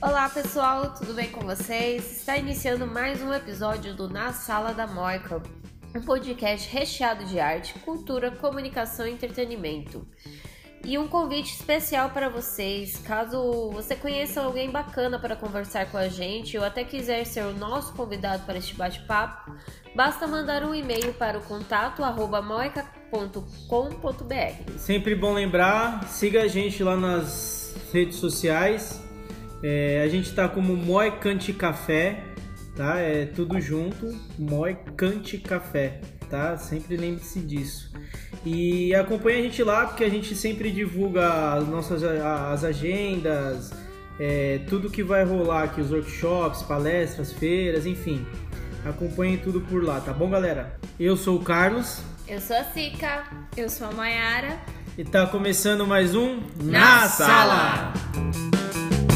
Olá pessoal, tudo bem com vocês? Está iniciando mais um episódio do Na Sala da Moica, um podcast recheado de arte, cultura, comunicação e entretenimento. E um convite especial para vocês, caso você conheça alguém bacana para conversar com a gente ou até quiser ser o nosso convidado para este bate-papo, basta mandar um e-mail para o contato moica.com.br. Sempre bom lembrar, siga a gente lá nas redes sociais. É, a gente está como Moicante Café, tá? É tudo junto, Moicante Café, tá? Sempre lembre-se disso. E acompanhe a gente lá, porque a gente sempre divulga as nossas as agendas, é, tudo que vai rolar aqui, os workshops, palestras, feiras, enfim. Acompanhe tudo por lá, tá bom, galera? Eu sou o Carlos. Eu sou a Sica. Eu sou a Mayara. E tá começando mais um Na, Na Sala. Sala.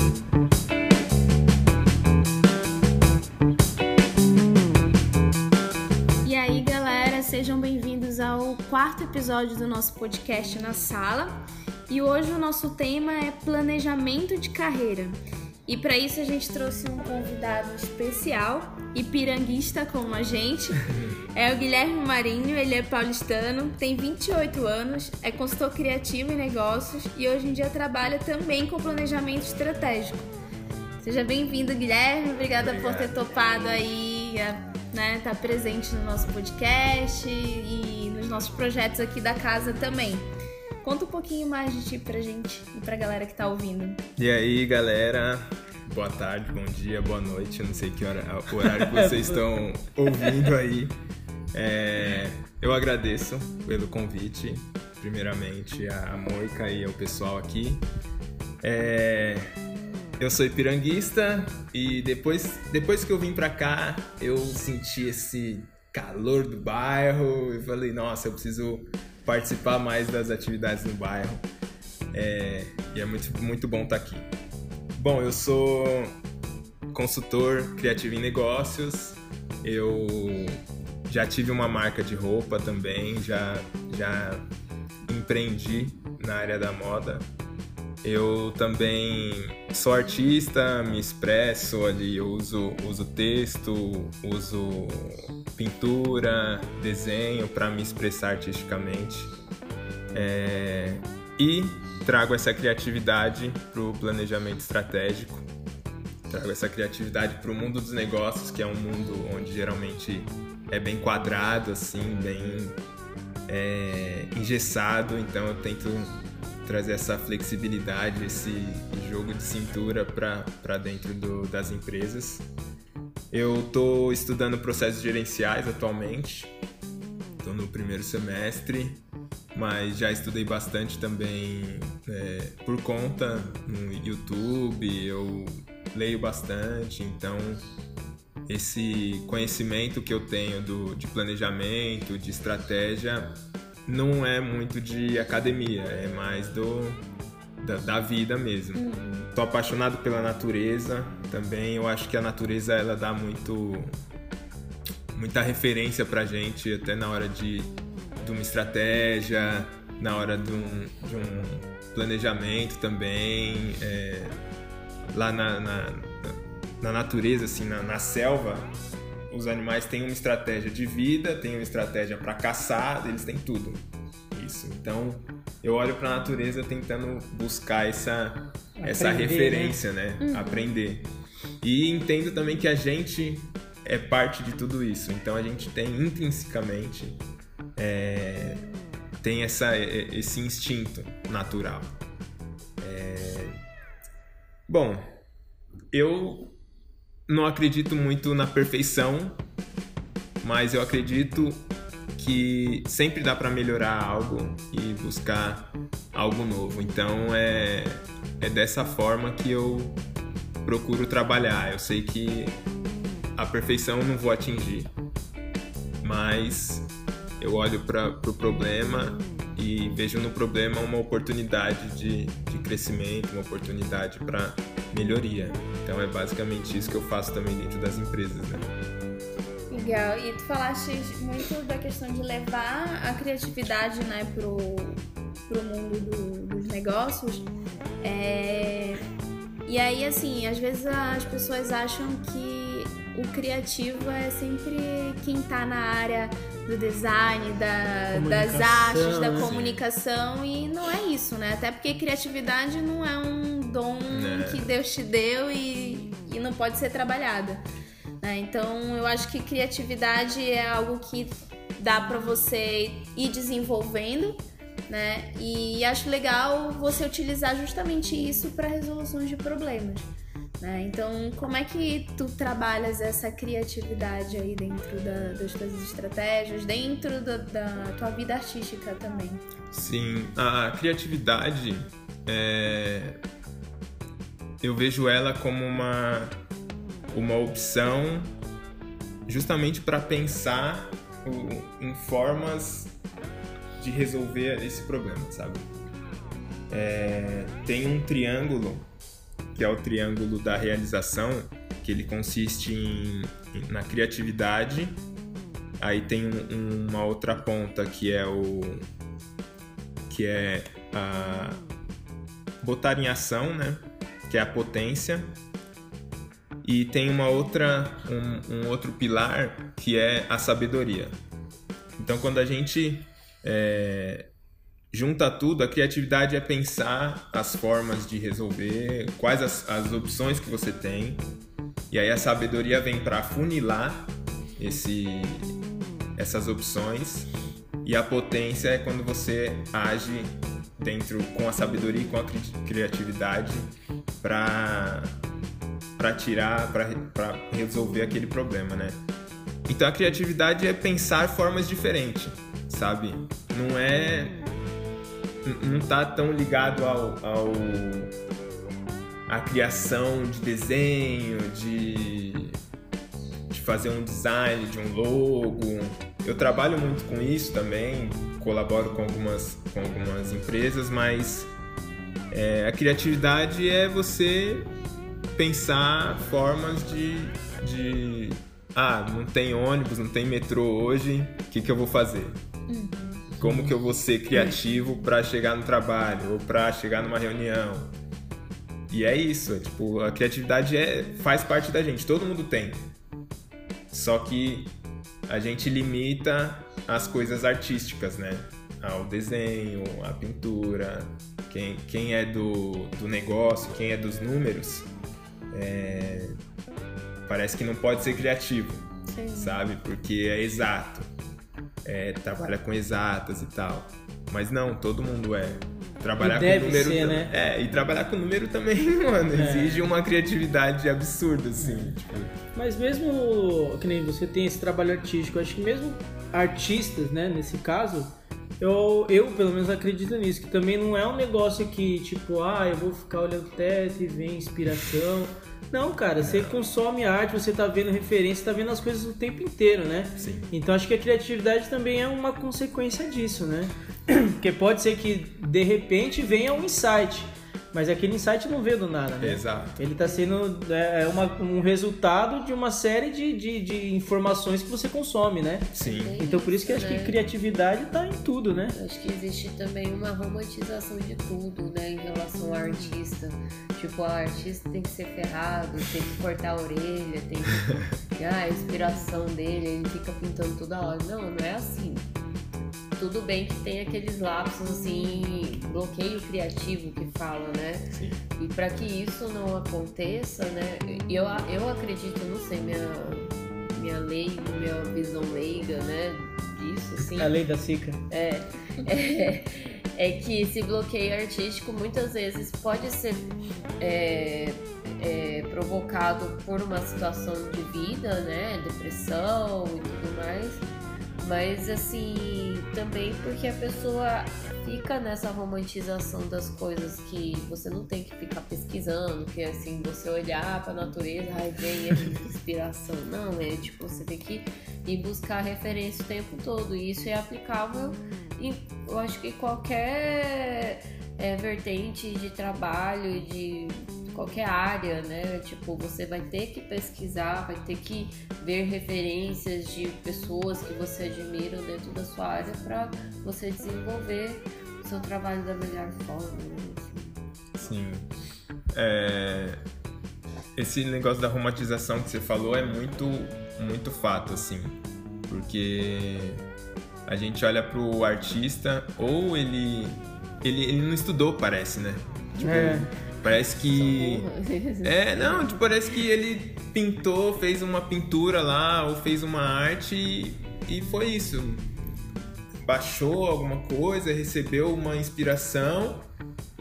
Sejam bem-vindos ao quarto episódio do nosso podcast Na Sala. E hoje o nosso tema é planejamento de carreira. E para isso a gente trouxe um convidado especial e piranguista como a gente. É o Guilherme Marinho, ele é paulistano, tem 28 anos, é consultor criativo em negócios e hoje em dia trabalha também com planejamento estratégico. Seja bem-vindo, Guilherme. Obrigada Obrigado. por ter topado aí a né, tá presente no nosso podcast e nos nossos projetos aqui da casa também. Conta um pouquinho mais de ti pra gente e pra galera que tá ouvindo. E aí, galera? Boa tarde, bom dia, boa noite. Eu não sei que hora, o horário que vocês estão ouvindo aí. É, eu agradeço pelo convite, primeiramente a Moica e ao pessoal aqui. É, eu sou piranguista e depois, depois que eu vim pra cá, eu senti esse calor do bairro e falei, nossa, eu preciso participar mais das atividades no bairro. É, e é muito, muito bom estar tá aqui. Bom, eu sou consultor criativo em negócios. Eu já tive uma marca de roupa também, já, já empreendi na área da moda eu também sou artista, me expresso ali, eu uso, uso texto, uso pintura, desenho para me expressar artisticamente. É, e trago essa criatividade para o planejamento estratégico, trago essa criatividade para o mundo dos negócios, que é um mundo onde geralmente é bem quadrado, assim, bem é, engessado, então eu tento trazer essa flexibilidade, esse jogo de cintura para dentro do, das empresas. Eu estou estudando processos gerenciais atualmente, estou no primeiro semestre, mas já estudei bastante também é, por conta no YouTube, eu leio bastante, então esse conhecimento que eu tenho do, de planejamento, de estratégia, não é muito de academia, é mais do da, da vida mesmo. Uhum. Tô apaixonado pela natureza também. Eu acho que a natureza ela dá muito muita referência pra gente até na hora de, de uma estratégia, na hora de um, de um planejamento também. É, lá na, na, na, natureza, assim, na, na selva, os animais têm uma estratégia de vida, têm uma estratégia para caçar, eles têm tudo. Isso. Então, eu olho para a natureza tentando buscar essa essa né? referência, né? né? Uhum. Aprender. E entendo também que a gente é parte de tudo isso. Então, a gente tem intrinsecamente é, tem essa, esse instinto natural. É... Bom, eu não acredito muito na perfeição, mas eu acredito que sempre dá para melhorar algo e buscar algo novo. Então é, é dessa forma que eu procuro trabalhar. Eu sei que a perfeição não vou atingir, mas eu olho para o pro problema e vejo no problema uma oportunidade de, de crescimento, uma oportunidade para melhoria. Então é basicamente isso que eu faço também dentro das empresas, né? Legal. E tu falaste muito da questão de levar a criatividade, né, pro, pro mundo do, dos negócios. É... E aí, assim, às vezes as pessoas acham que o criativo é sempre quem tá na área do design, da, das artes, da comunicação, e não é isso, né? Até porque criatividade não é um dom é. que Deus te deu e, e não pode ser trabalhada. Né? Então, eu acho que criatividade é algo que dá para você ir desenvolvendo né? E acho legal você utilizar justamente isso para resoluções de problemas. Né? Então, como é que tu trabalhas essa criatividade aí dentro da, das tuas estratégias, dentro da, da, tua vida artística também? Sim, a criatividade é... eu vejo ela como uma, uma opção justamente para pensar em formas de resolver esse problema, sabe? É, tem um triângulo, que é o triângulo da realização, que ele consiste em, na criatividade, aí tem um, uma outra ponta que é o que é a botar em ação, né? Que é a potência. E tem uma outra um, um outro pilar que é a sabedoria. Então quando a gente é, junta tudo, a criatividade é pensar as formas de resolver, quais as, as opções que você tem, e aí a sabedoria vem para funilar esse, essas opções, e a potência é quando você age dentro com a sabedoria e com a criatividade para para tirar, para resolver aquele problema, né? Então a criatividade é pensar formas diferentes sabe? Não é. Não tá tão ligado ao, ao a criação de desenho, de, de fazer um design de um logo. Eu trabalho muito com isso também, colaboro com algumas, com algumas empresas, mas é, a criatividade é você pensar formas de, de. Ah, não tem ônibus, não tem metrô hoje, o que, que eu vou fazer? Como que eu vou ser criativo para chegar no trabalho ou para chegar numa reunião? E é isso, é, tipo, a criatividade é, faz parte da gente, todo mundo tem. Só que a gente limita as coisas artísticas, né? Ao desenho, à pintura. Quem, quem é do, do negócio, quem é dos números, é, parece que não pode ser criativo, Sim. sabe? Porque é exato é, trabalha com exatas e tal. Mas não, todo mundo é. Trabalhar e com número. Ser, né? É, e trabalhar com número também, mano, é. exige uma criatividade absurda, assim. É. Tipo... Mas mesmo que nem você tem esse trabalho artístico, acho que mesmo artistas, né, nesse caso, eu, eu pelo menos acredito nisso, que também não é um negócio que, tipo, ah, eu vou ficar olhando o teto e ver inspiração. Não, cara, você consome arte, você tá vendo referência, tá vendo as coisas o tempo inteiro, né? Sim. Então acho que a criatividade também é uma consequência disso, né? Porque pode ser que de repente venha um insight. Mas aquele insight não veio do nada, né? Exato. Ele está sendo é, é, uma, um resultado de uma série de, de, de, informações que você consome, né? Sim. É então por isso que né? acho que criatividade está em tudo, né? acho que existe também uma romantização de tudo, né? Em relação ao artista. Tipo, o artista tem que ser ferrado, tem que cortar a orelha, tem que. ah, a inspiração dele, ele fica pintando toda hora. Não, não é assim tudo bem que tem aqueles lapsos assim, bloqueio criativo que fala, né? Sim. E para que isso não aconteça, né? Eu, eu acredito, não sei, minha, minha lei, minha visão leiga, né? Disso, assim. A lei da Sica. É, é, é que esse bloqueio artístico muitas vezes pode ser é, é, provocado por uma situação de vida, né? Depressão e tudo mais mas assim, também porque a pessoa fica nessa romantização das coisas que você não tem que ficar pesquisando, que assim, você olhar para a natureza, aí vem a inspiração. Não, é tipo, você tem que ir buscar referência o tempo todo. E isso é aplicável em, eu acho que qualquer é, vertente de trabalho, de qualquer área, né? Tipo, você vai ter que pesquisar, vai ter que ver referências de pessoas que você admira dentro da sua área para você desenvolver o seu trabalho da melhor forma. Né? Sim. é, esse negócio da romantização que você falou é muito, muito fato, assim. Porque a gente olha pro artista, ou ele, ele, ele não estudou, parece, né? Tipo, É. Parece que. É, não, tipo, parece que ele pintou, fez uma pintura lá, ou fez uma arte e, e foi isso. Baixou alguma coisa, recebeu uma inspiração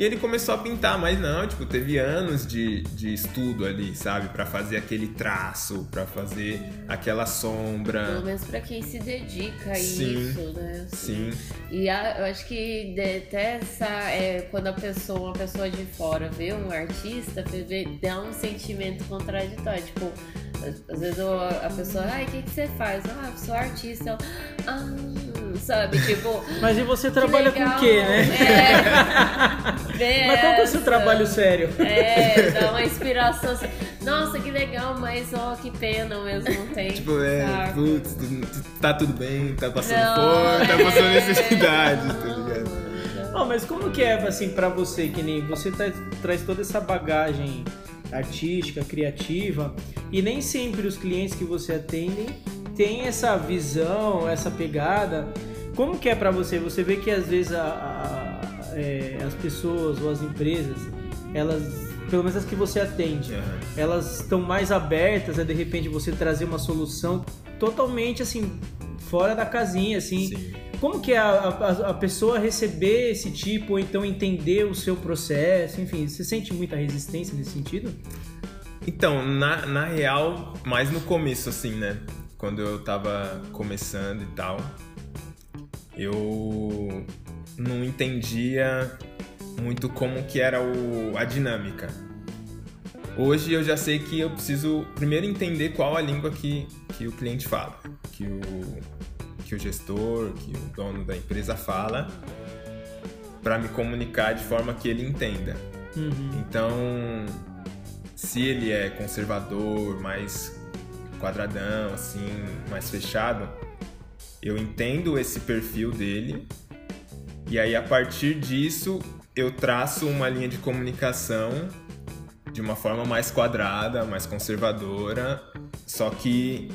e ele começou a pintar, mas não, tipo, teve anos de, de estudo ali, sabe? Pra fazer aquele traço, pra fazer aquela Pelo sombra. menos pra quem se dedica a Sim. isso, né? Sim, E a- eu acho que até essa. É, quando a pessoa, uma pessoa de fora vê um artista, vê- dá um sentimento contraditório. Tipo, às- vezes eu- a pessoa, ai, o que, que você faz? Ah, eu sou artista. Eu, ah, sabe? Tipo. Mas e você que trabalha legal. com o quê, né? É. Mas qual que é o seu trabalho sério? É, dá uma inspiração assim. Nossa, que legal, mas ó, que pena ao mesmo tempo. tipo, é, sabe? putz, tá tudo bem, tá passando Não, fome, tá é. passando necessidade, tá ligado? Não, Não, mas como que é, assim, pra você, que nem você tra- traz toda essa bagagem artística, criativa, e nem sempre os clientes que você atende têm essa visão, essa pegada. Como que é pra você? Você vê que às vezes a- a- é, as pessoas ou as empresas, elas, pelo menos as que você atende, elas estão mais abertas a de repente você trazer uma solução totalmente assim fora da casinha, assim. Sim. Como que é a, a, a pessoa receber esse tipo ou então entender o seu processo? Enfim, você sente muita resistência nesse sentido? Então, na, na real, mais no começo, assim, né? Quando eu tava começando e tal, eu não entendia muito como que era o, a dinâmica. Hoje eu já sei que eu preciso primeiro entender qual a língua que, que o cliente fala, que o, que o gestor, que o dono da empresa fala, para me comunicar de forma que ele entenda. Uhum. Então, se ele é conservador, mais quadradão, assim, mais fechado, eu entendo esse perfil dele e aí a partir disso eu traço uma linha de comunicação de uma forma mais quadrada, mais conservadora, só que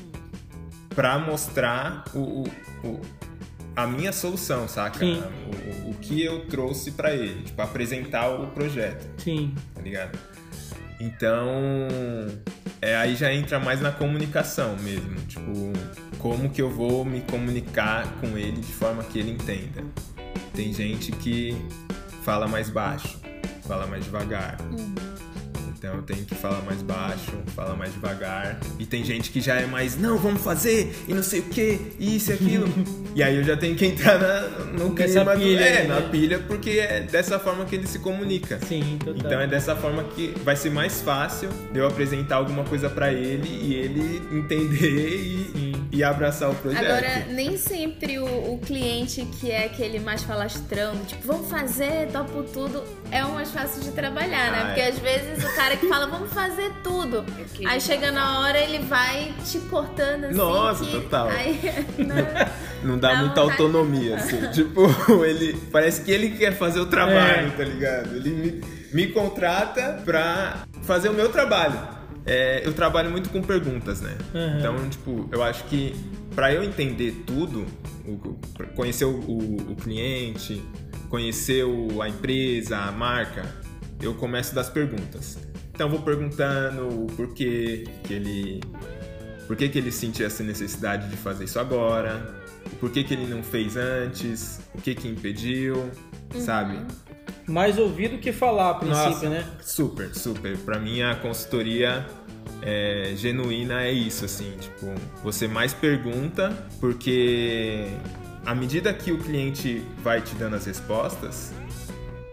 para mostrar o, o- o- a minha solução, saca? Sim. O, o- o que eu trouxe para ele, tipo, apresentar o projeto Sim. tá ligado? Então, é, aí já entra mais na comunicação mesmo, tipo, como que eu vou me comunicar com ele de forma que ele entenda. Tem gente que fala mais baixo, fala mais devagar. Então eu tenho que falar mais baixo, falar mais devagar. E tem gente que já é mais, não, vamos fazer, e não sei o que, isso e aquilo. e aí eu já tenho que entrar na, no clima do- pilha, é, né? na pilha, porque é dessa forma que ele se comunica. Sim, total. Então é dessa forma que vai ser mais fácil de eu apresentar alguma coisa pra ele e ele entender e, Sim. E abraçar o projeto. Agora, nem sempre o, o cliente que é aquele mais falastrão, tipo, vamos fazer, topo tudo, é o mais fácil de trabalhar, né? Ah, Porque é. às vezes o cara que fala, vamos fazer tudo. Aí chega na hora, ele vai te cortando assim. Nossa, que- total. Aí, né? Não dá Dá muita autonomia, assim. tipo, ele. Parece que ele quer fazer o trabalho, É. tá ligado? Ele me, me contrata pra fazer o meu trabalho. É, eu trabalho muito com perguntas, né? Uhum. Então, tipo, eu acho que pra eu entender tudo, conhecer o, o- o cliente, conhecer o- a empresa, a marca, eu começo das perguntas. Então, eu vou perguntando o porquê que ele por que, que ele sentia essa necessidade de fazer isso agora? Por que, que ele não fez antes? O que que impediu? Sabe? Mais ouvir do que falar, a princípio, Nossa, né? Super, super. Pra mim a consultoria é, genuína é isso, assim, tipo, você mais pergunta, porque à medida que o cliente vai te dando as respostas,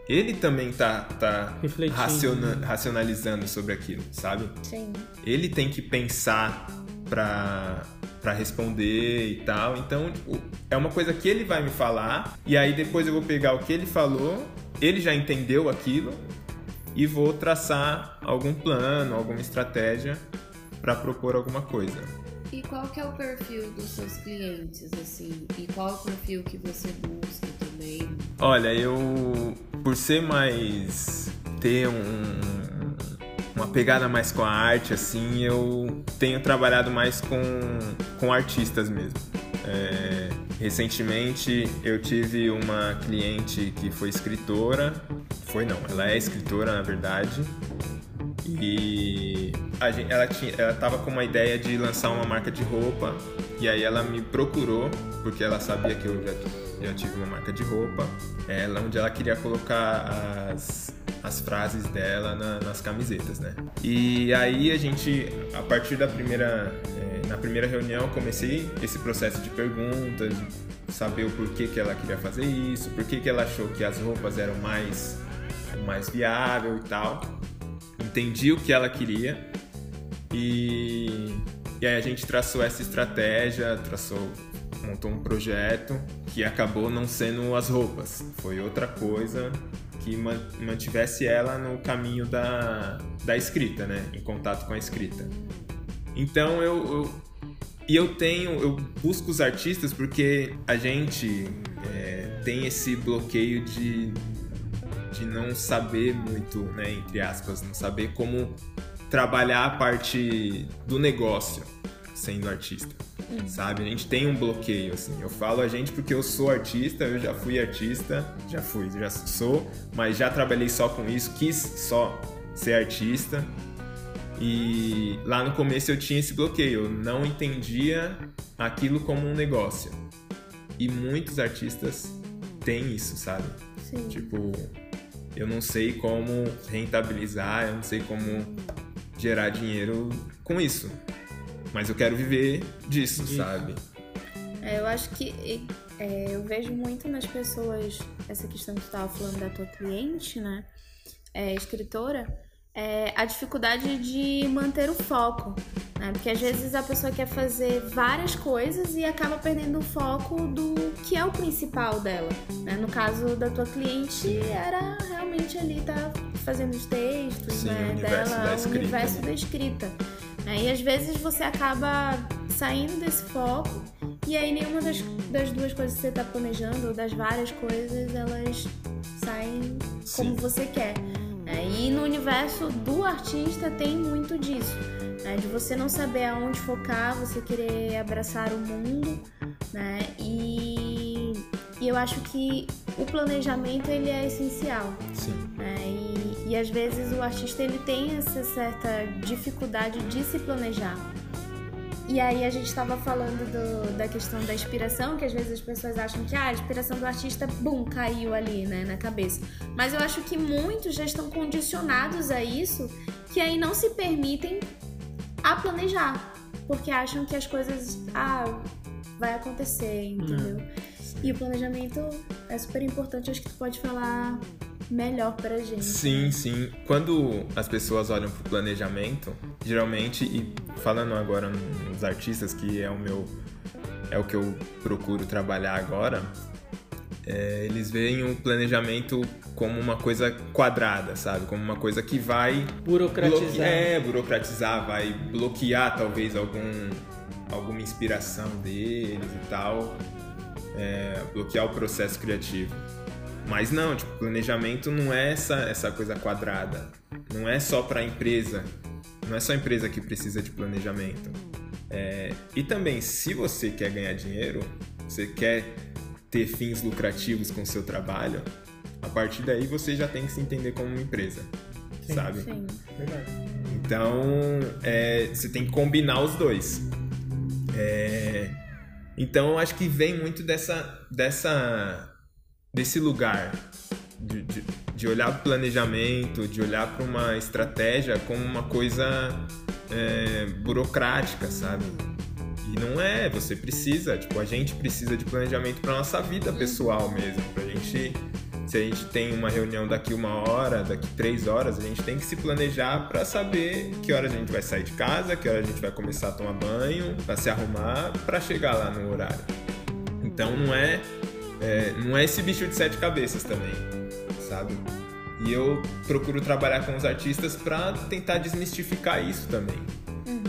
ele também tá, tá raciona- racionalizando sobre aquilo, sabe? Sim. ele tem que pensar pra, pra responder e tal. Então, tipo, é uma coisa que ele vai me falar, e aí depois eu vou pegar o que ele falou, ele já entendeu aquilo, e vou traçar algum plano, alguma estratégia pra propor alguma coisa. E qual que é o perfil dos seus clientes, assim? E qual é o perfil que você busca também? Olha, eu por ser mais ter um, uma pegada mais com a arte, assim, eu tenho trabalhado mais com, com artistas mesmo. É, recentemente eu tive uma cliente que foi escritora, foi não, ela é escritora na verdade, e gente, ela tinha, ela tava com uma ideia de lançar uma marca de roupa. E aí ela me procurou porque ela sabia que eu já, já tive uma marca de roupa, ela onde ela queria colocar as as frases dela na, nas camisetas, né? E aí a gente, a partir da primeira, é, na primeira reunião, comecei esse processo de perguntas, de saber o porquê que ela queria fazer isso, por que ela achou que as roupas eram mais, mais viável e tal. Entendi o que ela queria e, e aí a gente traçou essa estratégia, traçou montou um projeto que acabou não sendo as roupas, foi outra coisa que mantivesse ela no caminho da, da escrita, né? Em contato com a escrita. Então eu, eu e eu tenho, eu busco os artistas porque a gente é, tem esse bloqueio de, de não saber muito, né, entre aspas, não saber como trabalhar a parte do negócio sendo artista sabe? A gente tem um bloqueio, assim. Eu falo a gente porque eu sou artista, eu já fui artista, já fui, já sou, mas já trabalhei só com isso, quis só ser artista. E lá no começo eu tinha esse bloqueio, eu não entendia aquilo como um negócio. E muitos artistas têm isso, sabe? Sim. Tipo, eu não sei como rentabilizar, eu não sei como gerar dinheiro com isso mas eu quero viver disso, sabe? É, eu acho que é, eu vejo muito nas pessoas essa questão que tu estava falando da tua cliente, né? É, escritora, é, a dificuldade de manter o foco. Né? Porque às vezes a pessoa quer fazer várias coisas e acaba perdendo o foco do que é o principal dela. Né? No caso da tua cliente, era realmente ali tá fazendo os textos Sim, né, o dela, o universo né? da escrita. Né? E às vezes você acaba saindo desse foco e aí nenhuma das, das duas coisas que você está planejando, ou das várias coisas, elas saem como Sim. você quer. Né? E no universo do artista tem muito disso. Né? De você não saber aonde focar, você querer abraçar o mundo, né? E, e eu acho que o planejamento ele é essencial. Sim. Né? E, e às vezes o artista ele tem essa certa dificuldade de se planejar. E aí a gente estava falando do, da questão da inspiração, que às vezes as pessoas acham que ah, a inspiração do artista, bum, caiu ali, né, na cabeça. Mas eu acho que muitos já estão condicionados a isso, que aí não se permitem a planejar, porque acham que as coisas, ah, vai acontecer, entendeu? E o planejamento é super importante, acho que tu pode falar melhor pra gente. Sim, sim. Quando as pessoas olham pro planejamento, geralmente, e falando agora nos artistas, que é o meu. é o que eu procuro trabalhar agora, é, eles veem o planejamento como uma coisa quadrada, sabe? Como uma coisa que vai Burocratizar. É, burocratizar, vai bloquear talvez algum, alguma inspiração deles e tal, é, bloquear o processo criativo. Mas não, tipo, planejamento não é essa, essa coisa quadrada. Não é só para a empresa. Não é só a empresa que precisa de planejamento. É, e também, se você quer ganhar dinheiro, você quer ter fins lucrativos com o seu trabalho, a partir daí você já tem que se entender como uma empresa, Sim. sabe? Sim. Verdade. Então, é, você tem que combinar os dois. É, então, eu acho que vem muito dessa, dessa, desse lugar de, de, de olhar para o planejamento, de olhar para uma estratégia como uma coisa é, burocrática, sabe? E não é, você precisa, tipo, a gente precisa de planejamento para nossa vida pessoal mesmo, pra gente se a gente tem uma reunião daqui uma hora, daqui três horas, a gente tem que se planejar para saber que horas a gente vai sair de casa, que horas a gente vai começar a tomar banho, para se arrumar, para chegar lá no horário. Então não é, é, não é esse bicho de sete cabeças também, sabe? E eu procuro trabalhar com os artistas para tentar desmistificar isso também,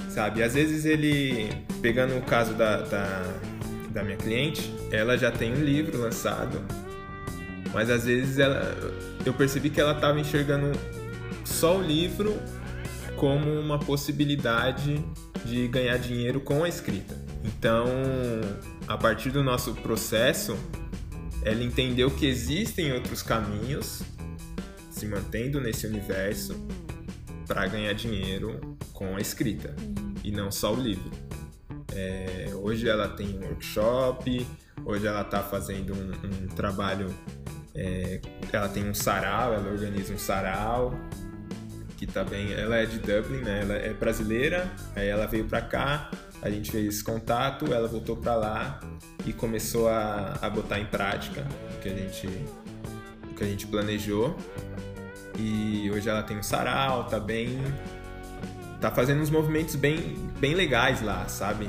sabe? Às vezes ele, pegando o caso da, da, da minha cliente, ela já tem um livro lançado mas às vezes ela, eu percebi que ela estava enxergando só o livro como uma possibilidade de ganhar dinheiro com a escrita. Então, a partir do nosso processo, ela entendeu que existem outros caminhos se mantendo nesse universo para ganhar dinheiro com a escrita e não só o livro. É, hoje ela tem um workshop, hoje ela está fazendo um, um trabalho, é, ela tem um sarau, ela organiza um sarau que tá bem, ela é de Dublin, né? Ela é brasileira, aí ela veio para cá, a gente fez contato, ela voltou para lá e começou a, a botar em prática o que a gente o que a gente planejou. E hoje ela tem um sarau, tá bem tá fazendo uns movimentos bem bem legais lá, sabe?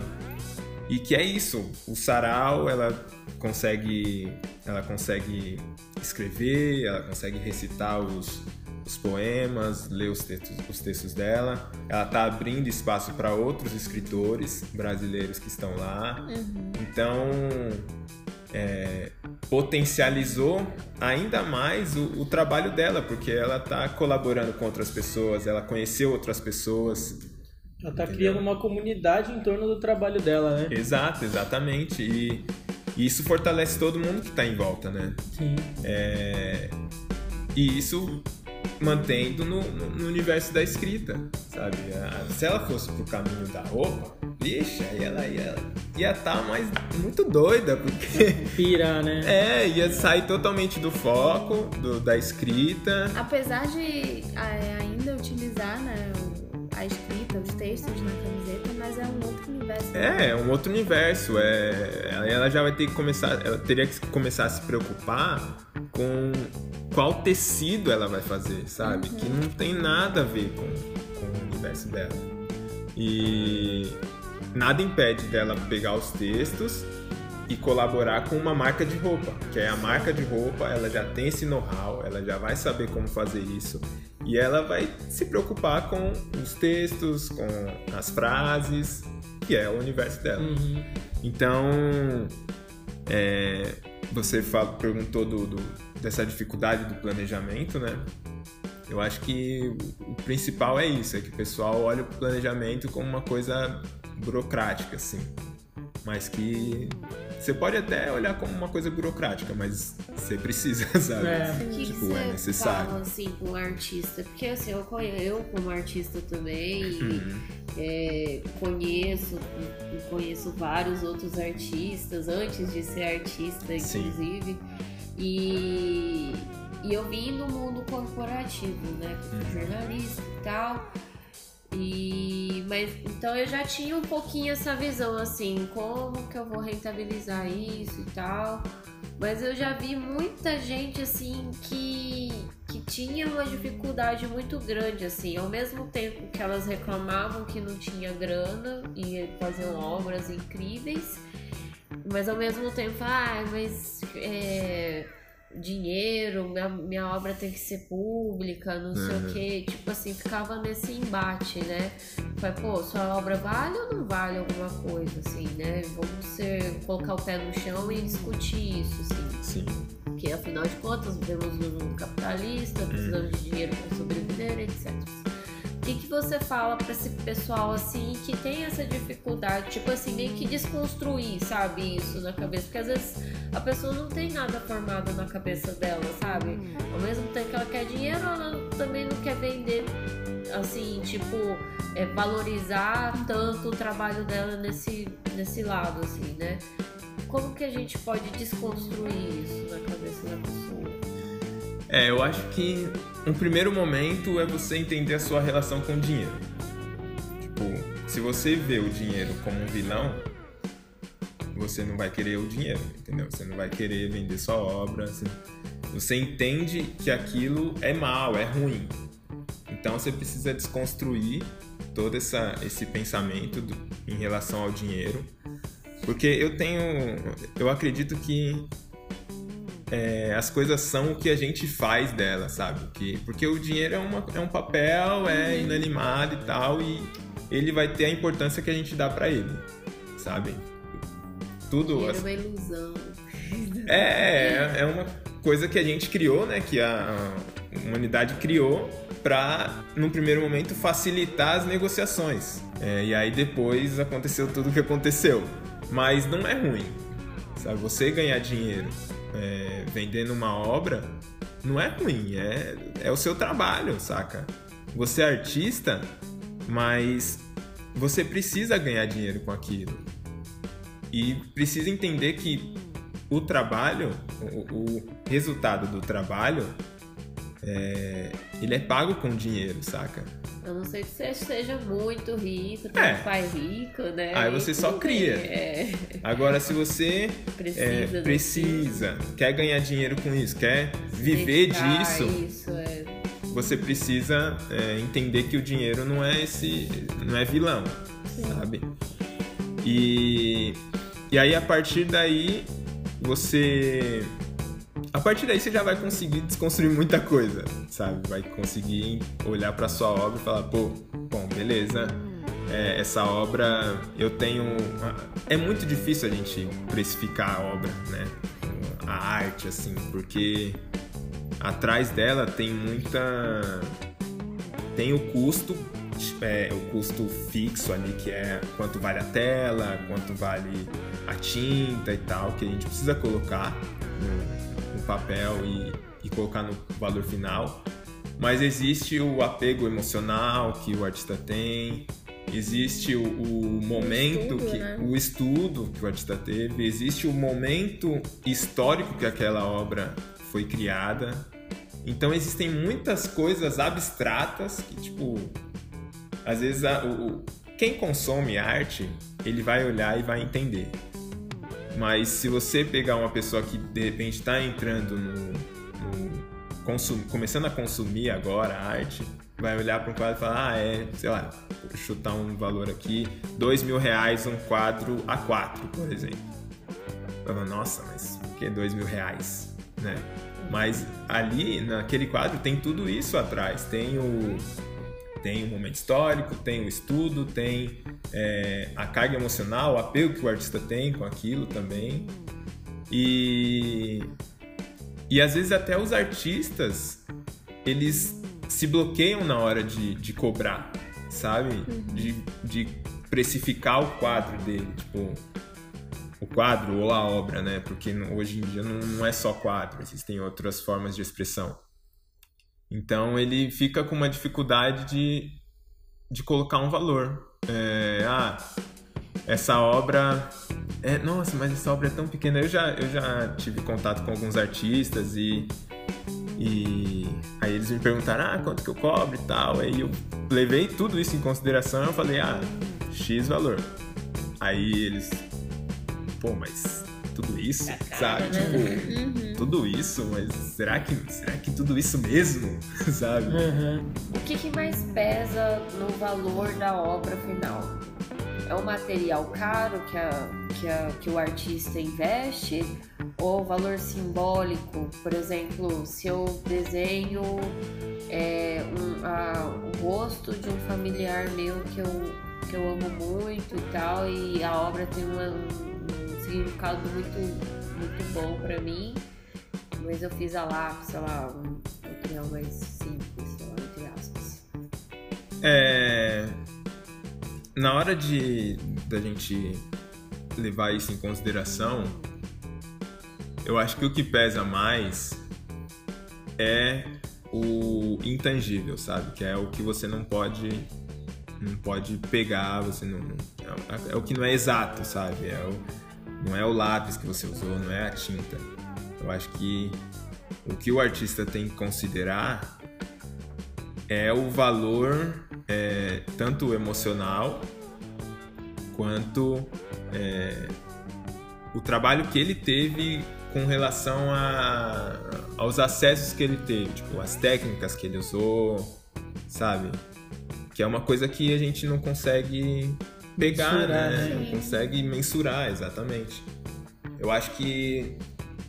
E que é isso, o sarau, ela consegue ela consegue escrever, ela consegue recitar os os poemas, ler os textos, os textos dela. Ela está abrindo espaço para outros escritores brasileiros que estão lá. Uhum. Então, é, potencializou ainda mais o, o, trabalho dela, porque ela está colaborando com outras pessoas, ela conheceu outras pessoas. Ela está criando uma comunidade em torno do trabalho dela, né? Exato, exatamente. E, e isso fortalece todo mundo que está em volta, né? Sim. É, e isso mantendo no, no, no, universo da escrita, sabe? Se ela fosse pro caminho da roupa, bicha, aí ela ia ia estar tá mais muito doida, porque pira, né? É, ia sair totalmente do foco do, da escrita. Apesar de ainda utilizar, né, a escrita, os textos na camiseta, mas é um outro universo. É, é um outro universo. É, ela já vai ter que começar, ela teria que começar a se preocupar com qual tecido ela vai fazer, sabe? Uhum. Que não tem nada a ver com, com o universo dela. E nada impede dela pegar os textos e colaborar com uma marca de roupa, que é a marca de roupa, ela já tem esse know-how, ela já vai saber como fazer isso e ela vai se preocupar com os textos, com as frases, que é o universo dela. Uhum. Então, é, você fala, perguntou do, do, dessa dificuldade do planejamento, né? Eu acho que o principal é isso, é que o pessoal olha o planejamento como uma coisa burocrática, assim. Mas que você pode até olhar como uma coisa burocrática, mas você precisa, sabe? É. O que tipo, que é necessário. Fala, assim, com um artista? Porque assim, eu, eu como artista também, uhum. é, conheço, conheço vários outros artistas antes de ser artista, inclusive. Sim. E, e eu vim do mundo corporativo, né? Uhum. Jornalista e tal. E, mas então eu já tinha um pouquinho essa visão assim, como que eu vou rentabilizar isso e tal. Mas eu já vi muita gente assim que, que tinha uma dificuldade muito grande assim, ao mesmo tempo que elas reclamavam que não tinha grana e faziam obras incríveis, mas ao mesmo tempo, ah, mas é, dinheiro, minha, minha obra tem que ser pública, não sei uhum. o que. Tipo assim, ficava nesse embate, né? Foi, pô, sua obra vale ou não vale alguma coisa, assim, né? Vamos ser, colocar o pé no chão e discutir isso, assim. Sim. Porque afinal de contas, vivemos num mundo capitalista, precisamos uhum. de dinheiro para sobreviver, etc. O que, que você fala para esse pessoal assim que tem essa dificuldade, tipo assim, meio que desconstruir, sabe, isso na cabeça? Porque às vezes a pessoa não tem nada formado na cabeça dela, sabe? Ao mesmo tempo que ela quer dinheiro, ela também não quer vender, assim, tipo, é, valorizar tanto o trabalho dela nesse, nesse lado, assim, né? Como que a gente pode desconstruir isso na cabeça da pessoa? É, eu acho que um primeiro momento é você entender a sua relação com o dinheiro. Tipo, se você vê o dinheiro como um vilão, você não vai querer o dinheiro, entendeu? Você não vai querer vender sua obra. Assim. Você entende que aquilo é mal, é ruim. Então você precisa desconstruir todo essa, esse pensamento do, em relação ao dinheiro. Porque eu tenho. Eu acredito que é, as coisas são o que a gente faz dela, sabe? Que, porque o dinheiro é, uma, é um papel, é inanimado e tal, e ele vai ter a importância que a gente dá para ele, sabe? Tudo. É uma ilusão. É, é, é uma coisa que a gente criou, né? Que a humanidade criou para, num primeiro momento, facilitar as negociações. É, e aí depois aconteceu tudo o que aconteceu. Mas não é ruim. Sabe? Você ganhar dinheiro é, vendendo uma obra não é ruim, é, é o seu trabalho, saca? Você é artista, mas você precisa ganhar dinheiro com aquilo. E precisa entender que o trabalho, o, o resultado do trabalho, é, ele é pago com dinheiro, saca? A não ser que você seja muito rico, tem É. um pai rico, né? Aí você só cria. É. Agora, se você Precisa, é, precisa, quer ganhar dinheiro com isso, quer viver disso, Isso, é. você precisa é, entender que o dinheiro não é esse, não é vilão, sabe? E e aí a partir daí você a partir daí você já vai conseguir desconstruir muita coisa, sabe? Vai conseguir olhar para sua obra e falar, pô, bom, beleza. é, essa obra eu tenho. É muito difícil a gente precificar a obra, né? A arte, assim, porque atrás dela tem muita. Tem o custo, é, o custo fixo ali, que é quanto vale a tela, quanto vale a tinta e tal, que a gente precisa colocar papel e, e colocar no valor final. Mas existe o apego emocional que o artista tem, existe o, o momento, estudo, que, né? o estudo que o artista teve, existe o momento histórico que aquela obra foi criada. Então existem muitas coisas abstratas que, tipo, às vezes a- o, o- quem consome arte, ele vai olhar e vai entender. Mas se você pegar uma pessoa que de repente está entrando no, no consum- começando a consumir agora a arte, vai olhar para um quadro e falar, ah, é, sei lá, vou chutar um valor aqui, dois mil reais um quadro A4, por exemplo. Fala, Nossa, mas por que dois mil reais, né? Mas ali, naquele quadro, tem tudo isso atrás. Tem o, tem o momento histórico, tem o estudo, tem é, a carga emocional, o apego que o artista tem com aquilo também. E, e às vezes até os artistas, eles se bloqueiam na hora de, de cobrar, sabe? De, de precificar o quadro dele, tipo o quadro ou a obra, né? Porque hoje em dia não, não é só quadro, existem outras formas de expressão. Então ele fica com uma dificuldade de, de colocar um valor. É, ah, essa obra. É, nossa, mas essa obra é tão pequena. Eu já, eu já tive contato com alguns artistas e. E aí eles me perguntaram, ah, quanto que eu cobro e tal. Aí eu levei tudo isso em consideração e eu falei, ah, X valor. Aí eles, pô, mas tudo isso, sabe? Tipo, tudo isso, mas será que, será que tudo isso mesmo, sabe? Uhum. O que, que mais pesa no valor da obra final? É o material caro que, a, que, a, que o artista investe? Ou o valor simbólico? Por exemplo, se eu desenho é, um, a- o rosto de um familiar meu que eu, que eu amo muito e tal, e a obra tem uma- um, um significado muito, muito bom pra mim, mas eu fiz a lápis, sei lá, um material mais simples, sei lá, entre aspas. É, na hora de da gente levar isso em consideração, eu acho que o que pesa mais é o intangível, sabe? Que é o que você não pode não pode pegar, você não é, é o que não é exato, sabe? É o, não é o lápis que você usou, não é a tinta. Eu acho que o que o artista tem que considerar é o valor é, tanto emocional quanto é, o trabalho que ele teve com relação a, aos acessos que ele teve, tipo, as técnicas que ele usou, sabe? Que é uma coisa que a gente não consegue pegar, Mensurar, né? né? Não consegue mensurar, exatamente. Eu acho que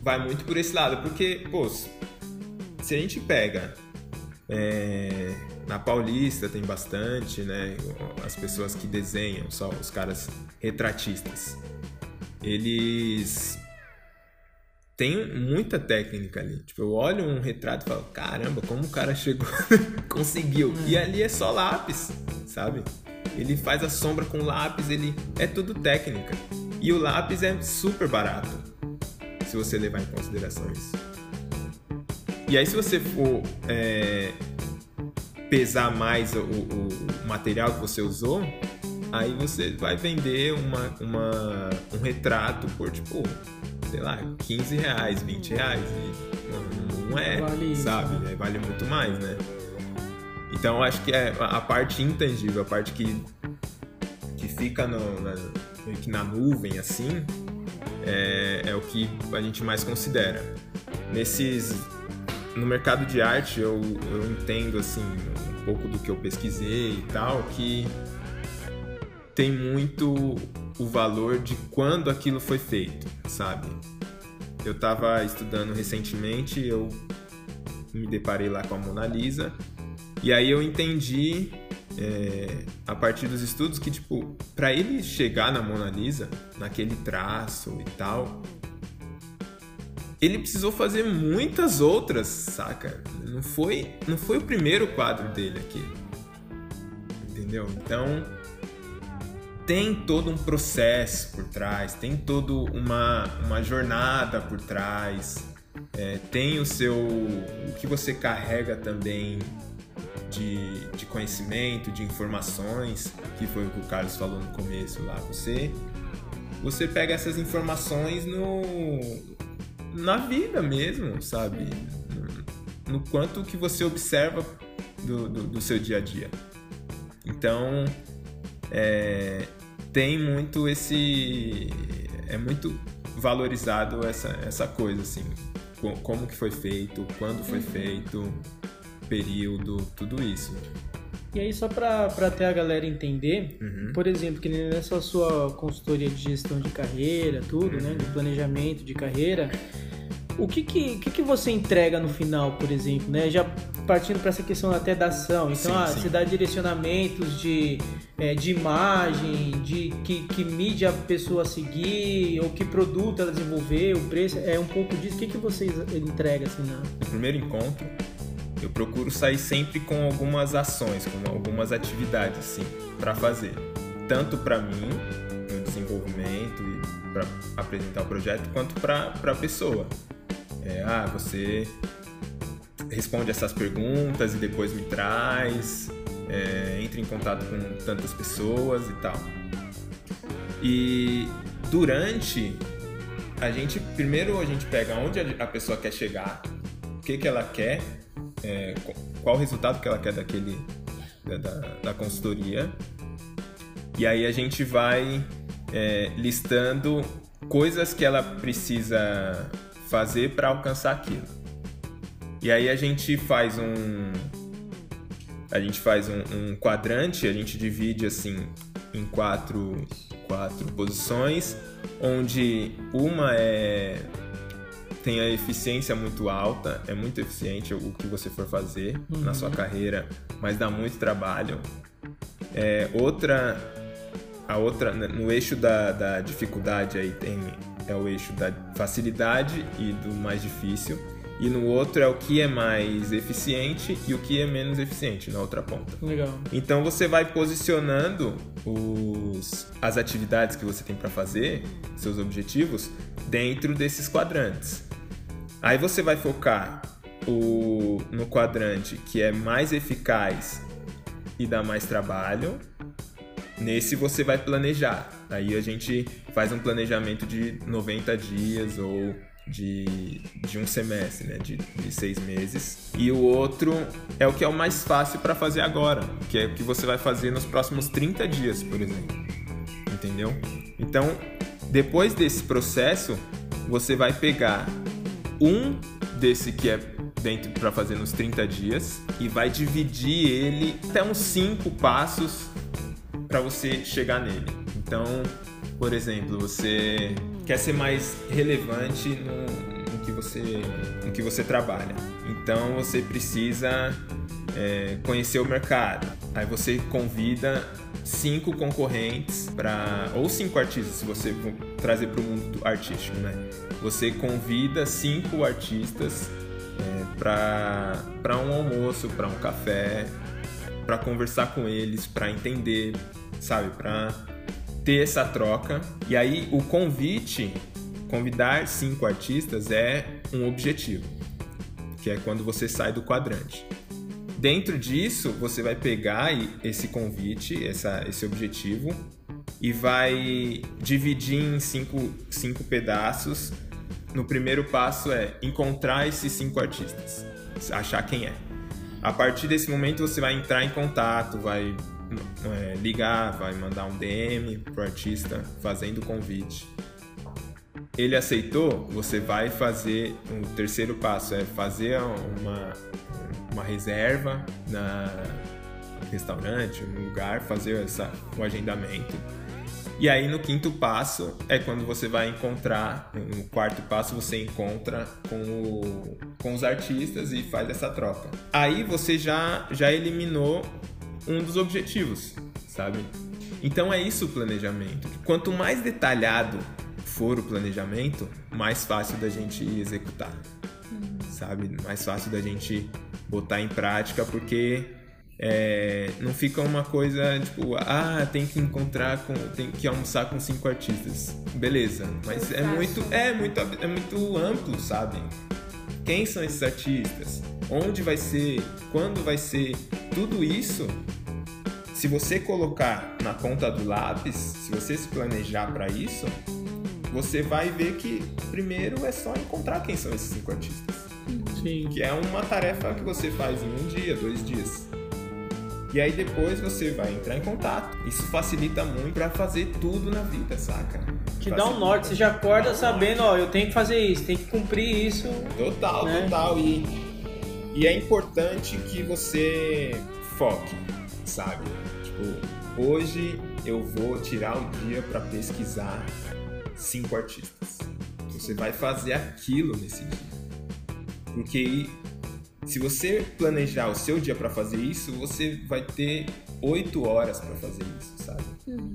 vai muito por esse lado, porque, pô, se a gente pega é, na Paulista tem bastante, né? As pessoas que desenham, só os caras retratistas. Eles tem muita técnica ali. Tipo, eu olho um retrato e falo, caramba, como o cara chegou, conseguiu. E ali é só lápis, sabe? Ele faz a sombra com lápis, ele é tudo técnica. E o lápis é super barato, se você levar em consideração isso. E aí, se você for é, pesar mais o, o, material que você usou, aí você vai vender uma, uma, um retrato por tipo sei lá, 15 reais, 20 reais. E não, não é, vale sabe? Né? Vale muito mais, né? Então acho que é a parte intangível, a parte que, que fica no, na, na nuvem, assim, é, é o que a gente mais considera. Nesses. No mercado de arte eu, eu entendo assim um pouco do que eu pesquisei e tal, que tem muito o valor de quando aquilo foi feito, sabe? Eu estava estudando recentemente, eu me deparei lá com a Mona Lisa e aí eu entendi é, a partir dos estudos que tipo para ele chegar na Mona Lisa, naquele traço e tal, ele precisou fazer muitas outras, saca? Não foi, não foi o primeiro quadro dele aqui. Entendeu? Então, tem todo um processo por trás, tem toda uma, uma jornada por trás, é, tem o seu. o que você carrega também de, de conhecimento, de informações, que foi o que o Carlos falou no começo lá. Você, você pega essas informações no, na vida mesmo, sabe? No, no quanto que você observa do, do, do seu dia a dia. Então, é, tem muito esse. É muito valorizado essa, essa coisa, assim. Como que foi feito, quando foi uhum. feito, período, tudo isso. E aí, só para ter a galera entender, uhum. por exemplo, que nessa sua consultoria de gestão de carreira, tudo, uhum. né, de planejamento de carreira, o que que, que que você entrega no final, por exemplo, né? Já partindo para essa questão até da ação. Então, sim, ah, sim. você dá direcionamentos de, é, de imagem, de que, que mídia a pessoa seguir, ou que produto ela desenvolver, o preço, é um pouco disso. O que, que você entrega assim, na... No primeiro encontro, eu procuro sair sempre com algumas ações, com algumas atividades, assim, para fazer. Tanto para mim, no desenvolvimento e para apresentar o projeto, quanto para a pessoa. É, ah, você responde essas perguntas e depois me traz, é, entra em contato com tantas pessoas e tal. E durante a gente primeiro a gente pega onde a pessoa quer chegar, o que, que ela quer, é, qual o resultado que ela quer daquele da, da, da consultoria e aí a gente vai é, listando coisas que ela precisa fazer para alcançar aquilo. E aí a gente faz um a gente faz um, um, quadrante, a gente divide assim em quatro, quatro posições, onde uma é tem a eficiência muito alta, é muito eficiente o que você for fazer uhum. na sua carreira, mas dá muito trabalho. É, outra, a outra no eixo da, da dificuldade aí tem é o eixo da facilidade e do mais difícil. E no outro é o que é mais eficiente e o que é menos eficiente na outra ponta. Legal. Então você vai posicionando os, as atividades que você tem para fazer, seus objetivos, dentro desses quadrantes. Aí você vai focar o, no quadrante que é mais eficaz e dá mais trabalho. Nesse você vai planejar. Aí a gente faz um planejamento de 90 dias ou de, de um semestre, né? De, de seis meses. E o outro é o que é o mais fácil para fazer agora, que é o que você vai fazer nos próximos 30 dias, por exemplo. Entendeu? Então, depois desse processo, você vai pegar um desse que é dentro para fazer nos 30 dias e vai dividir ele até uns cinco passos para você chegar nele. Então, por exemplo, você quer ser mais relevante no, no que, você, no que você trabalha. Então você precisa é, conhecer o mercado. Aí você convida cinco concorrentes para ou cinco artistas, se você trazer para o mundo artístico, né? Você convida cinco artistas é, para um almoço, para um café, para conversar com eles, para entender, sabe, para ter essa troca. E aí o convite, convidar cinco artistas é um objetivo, que é quando você sai do quadrante. Dentro disso, você vai pegar esse convite, essa, esse objetivo, e vai dividir em cinco, cinco pedaços. No primeiro passo é encontrar esses cinco artistas, achar quem é. A partir desse momento, você vai entrar em contato, vai é, ligar, vai mandar um DM pro artista fazendo o convite. Ele aceitou, você vai fazer um terceiro passo é fazer uma, uma reserva na restaurante, no lugar, fazer essa, o agendamento. E aí no quinto passo é quando você vai encontrar, no quarto passo você encontra com, o, com os artistas e faz essa troca. Aí você já, já eliminou um dos objetivos, sabe? Então é isso o planejamento. Quanto mais detalhado for o planejamento, mais fácil da gente executar, sabe? Mais fácil da gente botar em prática, porque é, não fica uma coisa tipo, ah, tem que encontrar com, tem que almoçar com cinco artistas, beleza? Mas é muito, é muito, é muito amplo, sabe? Quem são esses artistas? Onde vai ser? Quando vai ser? Tudo isso se você colocar na ponta do lápis, se você se planejar para isso, você vai ver que primeiro é só encontrar quem são esses cinco artistas. Sim. Que é uma tarefa que você faz em um dia, dois dias. E aí depois você vai entrar em contato. Isso facilita muito para fazer tudo na vida, saca? Te dá um norte, você já acorda sabendo, ó, eu tenho que fazer isso, tenho que cumprir isso. Total, né? total. E, e é importante que você foque, sabe? Tipo, hoje eu vou tirar o dia para pesquisar cinco artistas. Você vai fazer aquilo nesse dia. Porque se você planejar o seu dia para fazer isso, você vai ter oito horas para fazer isso, sabe? Uhum.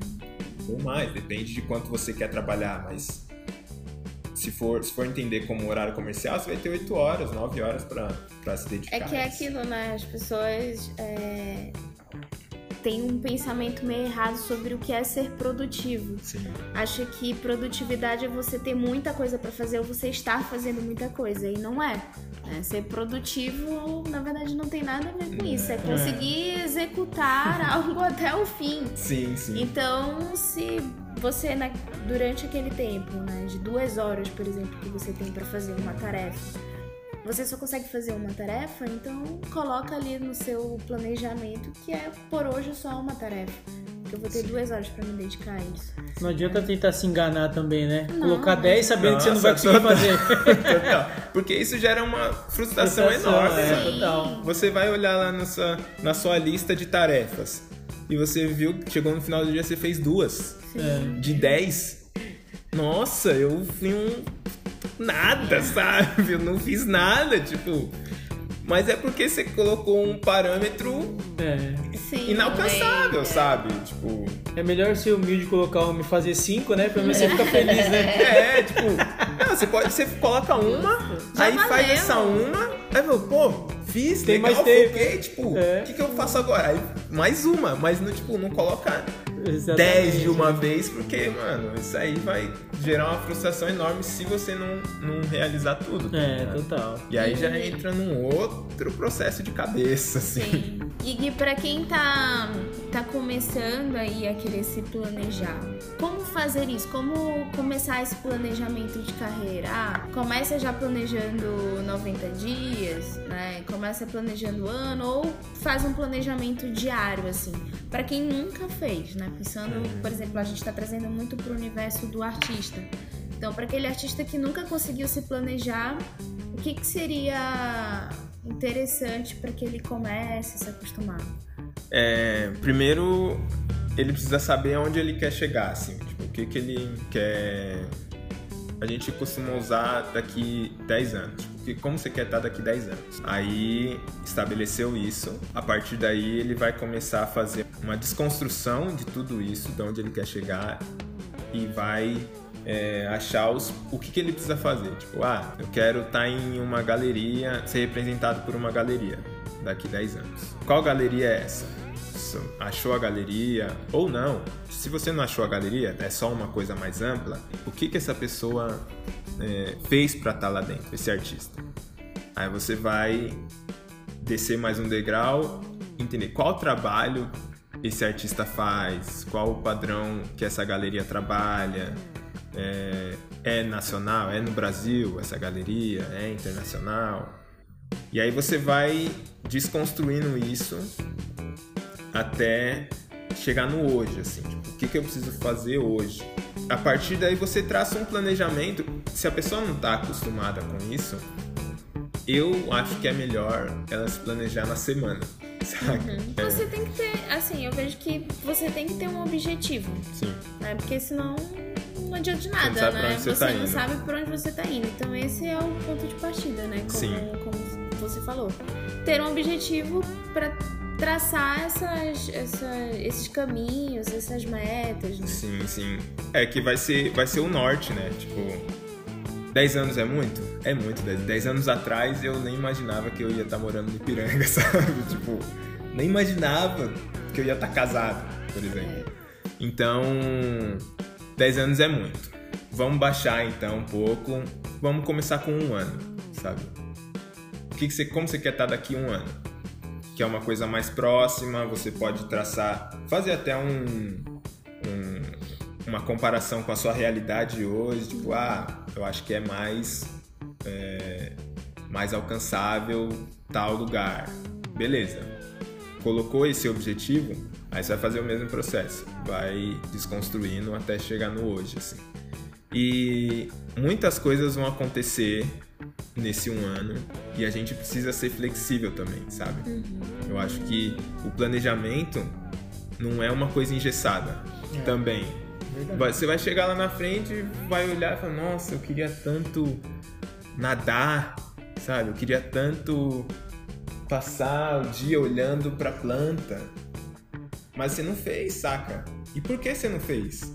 Ou mais, depende de quanto você quer trabalhar, mas se for, se for entender como horário comercial, você vai ter oito horas, nove horas para se dedicar. É que é aquilo, né? As pessoas é, têm um pensamento meio errado sobre o que é ser produtivo. Sim. Acha que produtividade é você ter muita coisa para fazer ou você estar fazendo muita coisa. E não é. né? Ser produtivo, na verdade, não tem nada a ver com isso. É conseguir executar algo até o fim. Sim, sim. Então, se você, na- durante aquele tempo, né, de duas horas, por exemplo, que você tem para fazer uma tarefa, você só consegue fazer uma tarefa, então coloca ali no seu planejamento que é por hoje só uma tarefa. Que eu vou ter duas horas para me dedicar a isso. Não adianta tentar se enganar também, né? Não, Colocar mas- 10 sabendo que você não vai Nossa, conseguir total. fazer. Total. Porque isso gera uma frustração, Frustração, enorme. é, total. Você vai olhar lá na sua, na sua lista de tarefas e você viu que chegou no final do dia você fez duas. É. De 10. Nossa, eu fui um. Nada, sabe? Eu não fiz nada, tipo. Mas é porque você colocou um parâmetro É. Sim, inalcançável, também. sabe? Tipo. É melhor ser humilde e colocar homem fazer 5, né? Pelo menos você fica feliz, né? É, tipo, não, você, pode, você coloca uma, Já aí faz valeu. essa uma, aí fala, pô, fiz, Tem legal, mais tempo. foquei, tipo, o É. que, que eu faço agora? Aí mais uma, mas não, tipo, não coloca Exatamente. 10 de uma vez, porque, mano, isso aí vai gerar uma frustração enorme se você não, não realizar tudo. tá É, ligado? total. E aí já entra num outro processo de cabeça, assim. Sim. E, e para quem tá, tá começando aí a querer se planejar, como fazer isso? Como começar esse planejamento de carreira? Ah, começa já planejando 90 dias, né? Começa planejando ano ou faz um planejamento diário, assim. Para quem nunca fez, né? Pensando, por exemplo, a gente tá trazendo muito pro universo do artista. Então, para aquele artista que nunca conseguiu se planejar, o que, que seria interessante para que ele comece a se acostumar? É, primeiro, ele precisa saber aonde ele quer chegar, assim, tipo, o que, que ele quer. A gente costuma usar daqui 10 anos. Tipo, que- como você quer estar daqui 10 anos? Aí estabeleceu isso. A partir daí ele vai começar a fazer uma desconstrução de tudo isso, de onde ele quer chegar, e vai é, achar os, o que, que ele precisa fazer. Tipo, ah, eu quero estar em uma galeria, ser representado por uma galeria daqui 10 anos. Qual galeria é essa? Achou a galeria ou não? Se você não achou a galeria, é só uma coisa mais ampla. O que, que essa pessoa é, fez para estar tá lá dentro, esse artista? Aí você vai descer mais um degrau, entender qual trabalho esse artista faz, qual o padrão que essa galeria trabalha, é, é, nacional, é no Brasil essa galeria, é internacional. E aí você vai desconstruindo isso até chegar no hoje, assim, tipo, o que, que eu preciso fazer hoje? A partir daí você traça um planejamento. Se a pessoa não está acostumada com isso, eu acho que é melhor ela se planejar na semana. Uhum. É. Você tem que ter, assim, eu vejo que você tem que ter um objetivo. Sim. Né? Porque senão não adianta de nada, né? Você, você tá não sabe por onde você tá indo. Então esse é o ponto de partida, né? Como, Sim. como você falou. Ter um objetivo para traçar essas, essa, esses caminhos, essas metas, né? Sim, sim. É que vai ser, vai ser o norte, né? Tipo, 10 anos é muito? É muito. 10 anos atrás eu nem imaginava que eu ia estar tá morando no Ipiranga, sabe? Tipo, nem imaginava que eu ia estar tá casado, por exemplo. Então, 10 anos é muito. Vamos baixar então um pouco. Vamos começar com um ano, sabe? Que, você, como você quer estar tá daqui um ano? Que é uma coisa mais próxima, você pode traçar, fazer até um, um uma comparação com a sua realidade hoje, tipo, ah, eu acho que é mais é, mais alcançável tal lugar. Beleza. Colocou esse objetivo, aí você vai fazer o mesmo processo, vai desconstruindo até chegar no hoje, assim. E muitas coisas vão acontecer nesse um ano e a gente precisa ser flexível também, sabe? Uhum. Eu acho que o planejamento não é uma coisa engessada é. também. Verdade. Você vai chegar lá na frente, vai olhar e falar, nossa, eu queria tanto nadar, sabe? Eu queria tanto passar o dia olhando pra planta. Mas você não fez, saca? E por que você não fez?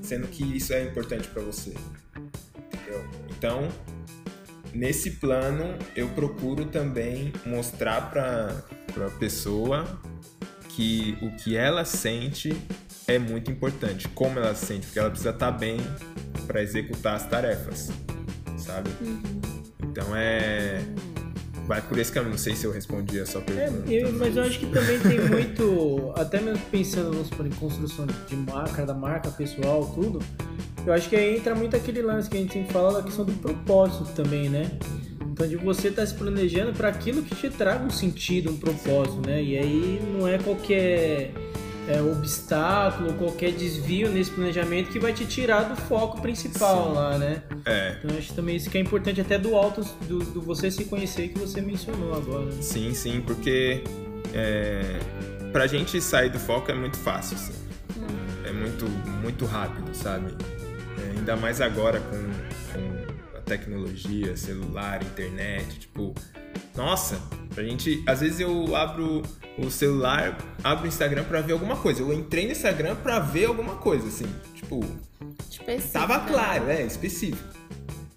Sendo que isso é importante para você. Entendeu? Então, nesse plano, eu procuro também mostrar pra, pra pessoa que o que ela sente é muito importante. Como ela se sente, porque ela precisa estar bem para executar as tarefas, sabe? Uhum. Então é. Vai por esse caminho. Não sei se eu respondi a sua pergunta. É, eu, mas eu acho que também tem muito. até mesmo pensando vamos supor, em construção de marca, da marca pessoal, tudo. Eu acho que aí entra muito aquele lance que a gente sempre fala da questão do propósito também, né? Então, de você estar tá se planejando para aquilo que te traga um sentido, um propósito, né? E aí não é qualquer é, obstáculo, qualquer desvio nesse planejamento que vai te tirar do foco principal Sim. lá, né? É. Então acho também isso que é importante até do alto, do, do você se conhecer que você mencionou agora. Sim, sim, porque é, pra gente sair do foco é muito fácil, assim. Hum. É muito, muito rápido, sabe? É, ainda mais agora com, tecnologia, celular, internet, tipo... Nossa, a gente... Às vezes eu abro o celular, abro o Instagram para ver alguma coisa. Eu entrei no Instagram para ver alguma coisa, assim, tipo. Específico. Tava claro, é, específico.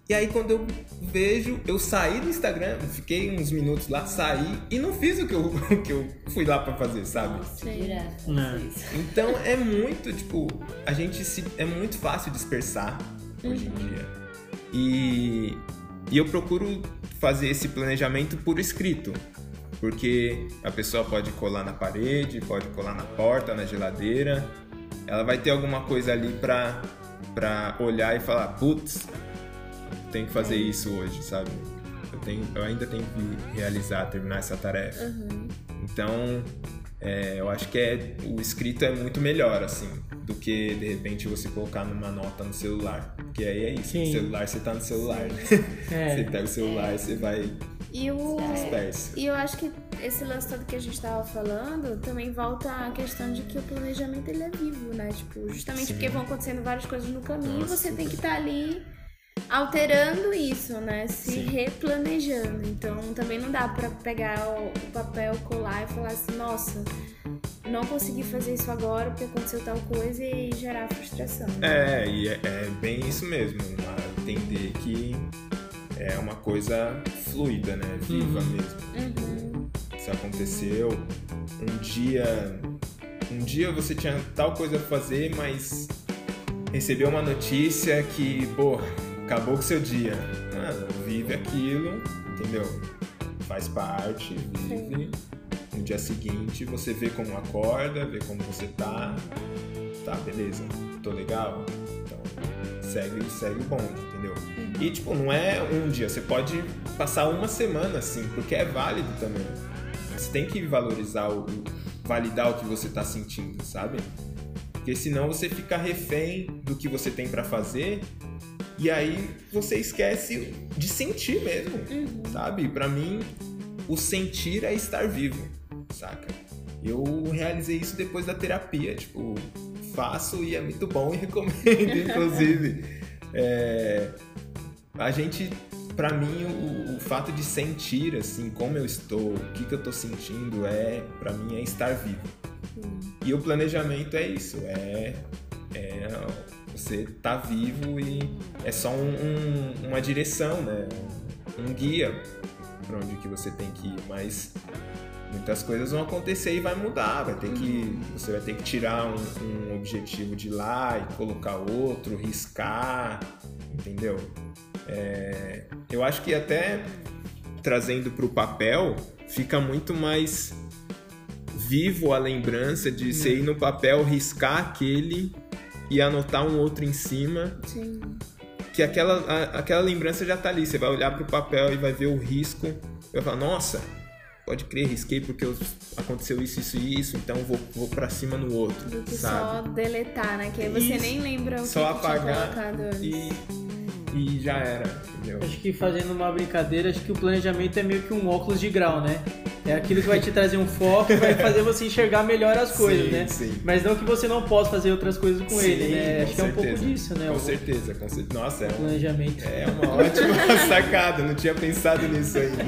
E aí quando eu vejo, eu saí do Instagram, fiquei uns minutos lá, saí e não fiz o que eu, o que eu fui lá para fazer, sabe? Direto. Então é muito, tipo, a gente se. É muito fácil dispersar uhum. hoje em uhum. dia. E, e eu procuro fazer esse planejamento por escrito porque a pessoa pode colar na parede, pode colar na porta, na geladeira. Ela vai ter alguma coisa ali pra, pra olhar e falar: putz, tem que fazer isso hoje, sabe? Eu, tenho, eu ainda tenho que realizar, terminar essa tarefa. Uhum. Então, é, eu acho que é, o escrito é muito melhor, assim, do que de repente você colocar numa nota no celular. Porque aí é isso, Sim. no celular você tá no celular, né? É. Você pega o celular e você vai e, o, e eu acho que esse lance todo que a gente estava falando também volta à questão de que o planejamento ele é vivo, né? Tipo, justamente Sim. porque vão acontecendo várias coisas no caminho Nossa, você tem que estar tá ali alterando isso, né? Se Sim. replanejando. Então também não dá para pegar o, papel, colar e falar assim, nossa, não conseguir fazer isso agora porque aconteceu tal coisa e gerar frustração. É, e é, é bem isso mesmo. Entender que é uma coisa fluida, né? Viva Uhum. mesmo. Uhum. Isso aconteceu um dia. Um dia você tinha tal coisa a fazer, mas recebeu uma notícia que, pô, acabou com o seu dia. Mano, vive aquilo, entendeu? Faz parte, vive. No dia seguinte você vê como acorda, vê como você tá. Tá, beleza, tô legal. Então segue, segue o bonde, entendeu? E tipo, não é um dia, você pode passar uma semana assim, porque é válido também. Você tem que valorizar o. validar o que você tá sentindo, sabe? Porque senão você fica refém do que você tem pra fazer e aí você esquece de sentir mesmo, sabe? Pra mim, o sentir é estar vivo, saca? Eu realizei isso depois da terapia, tipo, faço e é muito bom e recomendo, inclusive. É, a gente, pra mim, o, o fato de sentir, assim, como eu estou, o que, que eu tô sentindo, é, pra mim, é estar vivo. E o planejamento é isso, é, é você tá vivo e é só um- um- uma direção, né? Um guia para onde que você tem que ir, mas muitas coisas vão acontecer e vai mudar, vai ter que você vai ter que tirar um, um objetivo de lá e colocar outro, riscar, entendeu? É, eu acho que até trazendo para o papel fica muito mais vivo a lembrança de você ir no papel, riscar aquele e anotar um outro em cima, Sim. que aquela, a- aquela lembrança já tá ali. Você vai olhar pro papel e vai ver o risco, e vai falar, nossa, pode crer, risquei porque eu- aconteceu isso, isso e isso, então vou, vou pra cima no outro, Do que sabe? só deletar, né? Que aí você Isso. nem lembra o Só que, que tinha apagar colocado antes. e, e já era, entendeu? Acho que fazendo uma brincadeira, acho que o planejamento é meio que um óculos de grau, né? É aquilo que vai te trazer um foco e vai fazer você enxergar melhor as coisas, Sim, né? sim. Mas não que você não possa fazer outras coisas com Sim, ele, né? com Acho que é um pouco certeza. disso, né? Com o certeza, com certeza. Nossa, é, um- planejamento. é uma ótima sacada, não tinha pensado nisso ainda.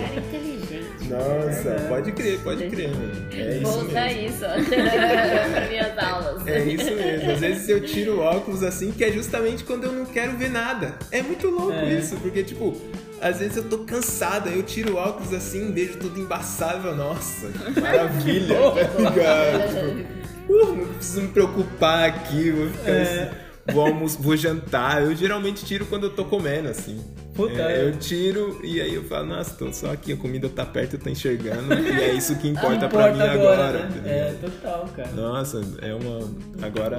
Nossa, pode crer, pode crer, mano. É Vou isso usar mesmo. isso ó, nas minhas aulas. É isso mesmo. Às vezes eu tiro o óculos assim, que é justamente quando eu não quero ver nada. É muito louco É. isso, porque tipo, às vezes eu tô cansada, eu tiro o óculos assim, vejo tudo embaçado, nossa, que maravilha, tá ligado? Tipo, uh, não preciso me preocupar aqui, vou ficar É. assim, vou, almoçar, vou jantar. Eu geralmente tiro quando eu tô comendo, assim. Puta, É, é. eu tiro e aí eu falo, nossa, tô só aqui, a comida tá perto, eu tô enxergando, e é isso que importa, pra mim agora. tá né? É, total, cara. Nossa, é uma. Agora.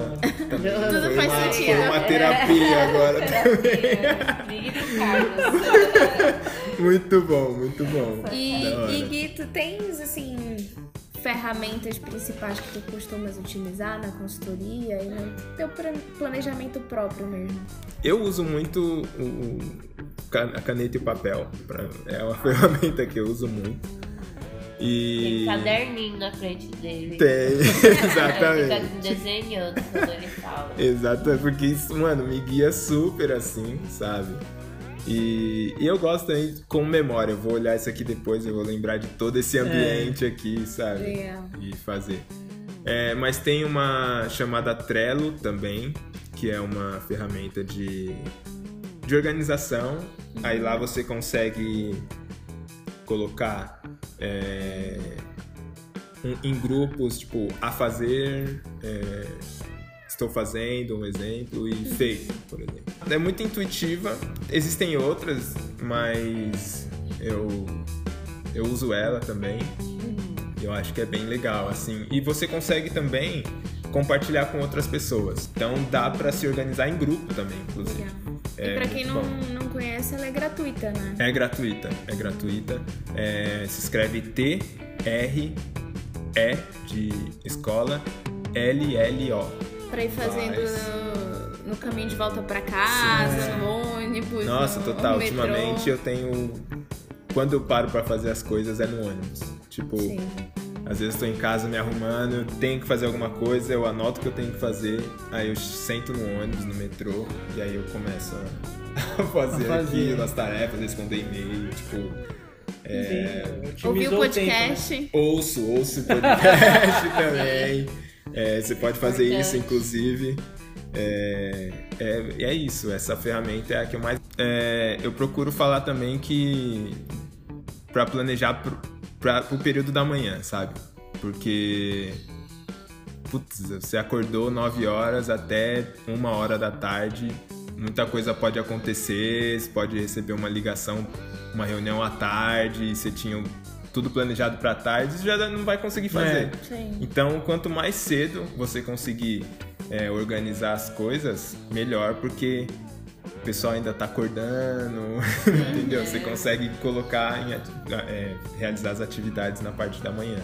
também Tudo foi faz uma, sentido. Foi uma terapia agora. Miguel Carlos. Muito bom, muito bom. E, e Gui, tu tens, assim, ferramentas principais que tu costumas utilizar na consultoria e no teu plan- planejamento próprio mesmo? Eu uso muito o, a caneta e o papel. pra- é uma ferramenta que eu uso muito. Tem E. caderninho na frente dele. Tem, Fica exatamente. desenhando quando ele fala. Exato, porque isso, mano, me guia super assim, sabe? E, e eu gosto também com memória. Eu vou olhar isso aqui depois, eu vou lembrar de todo esse ambiente aqui, sabe? Legal. E fazer. É, mas tem uma chamada Trello também, que é uma ferramenta de, de organização. Aí lá você consegue colocar é, um- em grupos, tipo, a fazer, é, estou fazendo, um exemplo, e feito, por exemplo. É muito intuitiva, existem outras, mas eu, eu uso ela também. Eu acho que é bem legal, assim. E você consegue também compartilhar com outras pessoas. Então dá pra se organizar em grupo também, inclusive. Legal. É e pra quem não, bom. não conhece, ela é gratuita, né? É gratuita, é gratuita. É, se escreve T R E de escola L L O. Pra ir fazendo Faz. no, no caminho de volta pra casa, Sim. no ônibus. Nossa, no, total. no metrô. Ultimamente eu tenho quando eu paro pra fazer as coisas é no ônibus. Tipo, Sim. às vezes tô em casa me arrumando, tenho que fazer alguma coisa, eu anoto o que eu tenho que fazer, aí eu sento no ônibus, no metrô, e aí eu começo a fazer, A fazer. aquilo, as tarefas, responder e-mail, tipo. É, Ouviu o podcast? tempo, né? Ouço, ouço o podcast também. É, você pode fazer Importante. isso, inclusive. É, é, é isso, essa ferramenta é a que eu mais. É, eu procuro falar também que. para planejar pra, pro período da manhã, sabe? Porque. Putz, você acordou 9 horas até 1 hora da tarde, muita coisa pode acontecer, você pode receber uma ligação, uma reunião à tarde, e você tinha tudo planejado para tarde, você já não vai conseguir fazer. Sim. Então, quanto mais cedo você conseguir é, organizar as coisas, melhor, porque o pessoal ainda tá acordando, entendeu? Você consegue colocar, em, é, realizar as atividades na parte da manhã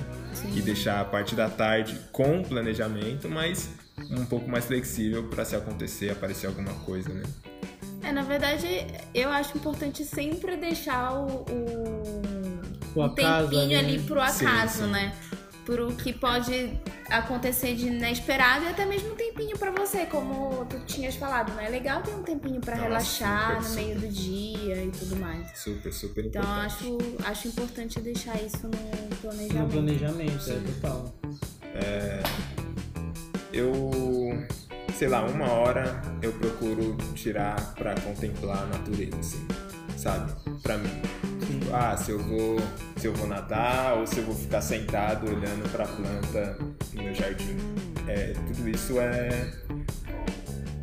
e deixar a parte da tarde com planejamento, mas um pouco mais flexível para se acontecer, aparecer alguma coisa, né? É, na verdade, eu acho importante sempre deixar o, O um acaso tempinho ali, ali, né? pro Sim, acaso, sim. né? Pro que pode acontecer de inesperado e até mesmo um tempinho pra você, como tu tinhas falado, né? É legal ter um tempinho pra Nossa, relaxar super, no meio super. do dia e tudo mais. Super, super Então, importante. acho, acho importante deixar isso no No planejamento. planejamento, é total. eu, sei lá, uma hora eu procuro tirar pra contemplar a natureza, assim, sabe? Pra mim. Tipo, ah, se eu vou, se eu vou nadar ou se eu vou ficar sentado olhando pra planta no meu jardim. É, tudo isso é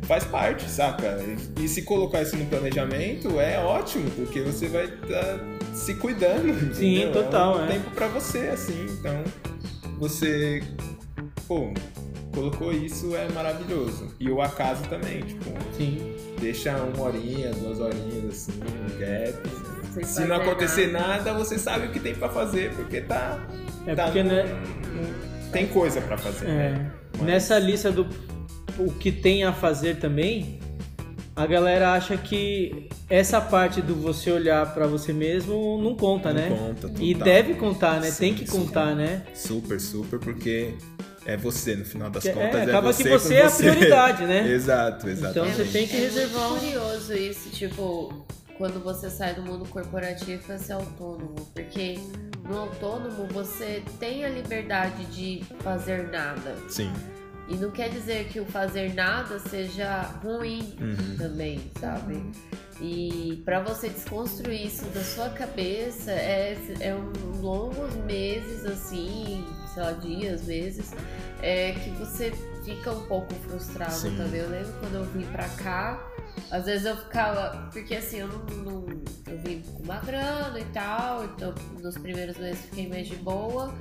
faz parte, saca? E, e se colocar isso no planejamento é ótimo, porque você vai estar se cuidando. Sim, entendeu? total, é. Um é. tempo pra você, assim. Então, você, pô, colocou isso é maravilhoso. E o acaso também, tipo, Sim. deixa uma horinha, duas horinhas assim, um gap. Sem Se não acontecer nada. você sabe o que tem pra fazer, porque tá. É tá porque, no- né, tem coisa pra fazer. É, né? Mas- nessa lista do o que tem a fazer também, a galera acha que essa parte do você olhar pra você mesmo não conta, Não né? conta, e deve contar, né? Sim, tem que sim. contar, né? Super, super, porque é você, no final das É, contas. É, acaba você que você é a você. prioridade, né? Exato, Então exatamente. você tem que É reservar um... curioso isso, tipo, quando você sai do mundo corporativo para ser autônomo, porque no autônomo você tem a liberdade de fazer nada. Sim. E não quer dizer que o fazer nada seja ruim Uhum. também, sabe? E para você desconstruir isso da sua cabeça é, é um longos meses, assim, sei lá, dias, meses, é que você fica um pouco frustrado Sim. também. Eu lembro quando eu vim pra cá, às vezes eu ficava. Porque assim, eu não. não- eu vim com uma grana e tal, então nos primeiros meses fiquei mais de boa.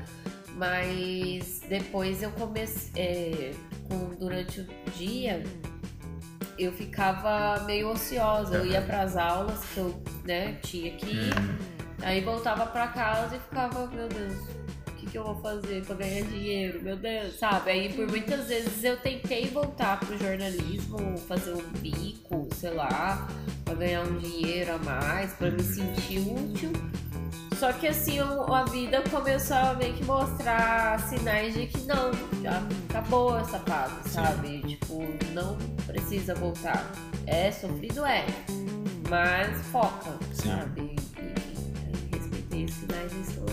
Mas depois eu comecei. é, com- durante o dia, eu ficava meio ociosa. Eu ia pras aulas que eu né, tinha que ir. Aí voltava pra casa e ficava, meu Deus, que, que eu vou fazer pra ganhar dinheiro? Meu Deus, sabe? Aí por muitas vezes eu tentei voltar pro jornalismo, fazer um bico, sei lá, pra ganhar um dinheiro a mais, pra me sentir útil. Só que assim, a vida começou a meio que mostrar sinais de que não, já acabou essa fase, sabe? Tipo, não precisa voltar. É sofrido, é. Mas foca, Sim. sabe? Enfim, aí respeitei os sinais e estou aqui.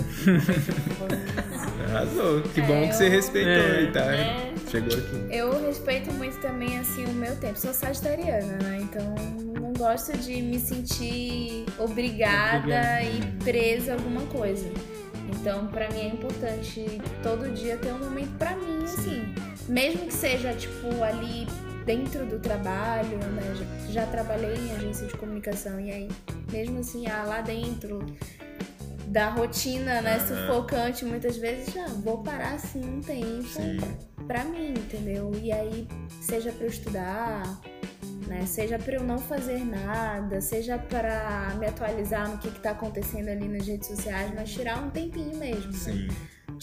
Arrasou. Que bom É, que você eu- respeitou É. e tá. É. Chegou aqui. Eu respeito muito também, assim, o meu tempo. Sou sagitariana, né? Então não gosto de me sentir obrigada Obrigada. e presa a alguma coisa. Então, pra mim é importante todo dia ter um momento pra mim, assim. Mesmo que seja, tipo, ali dentro do trabalho, né? Já, já trabalhei em agência de comunicação e aí, mesmo assim, ah, lá dentro da rotina, né, sufocante, muitas vezes, já vou parar assim um tempo Sim. pra mim, entendeu? E aí, seja pra eu estudar, né? Seja pra eu não fazer nada, seja pra me atualizar no que, que tá acontecendo ali nas redes sociais, mas tirar um tempinho mesmo. né?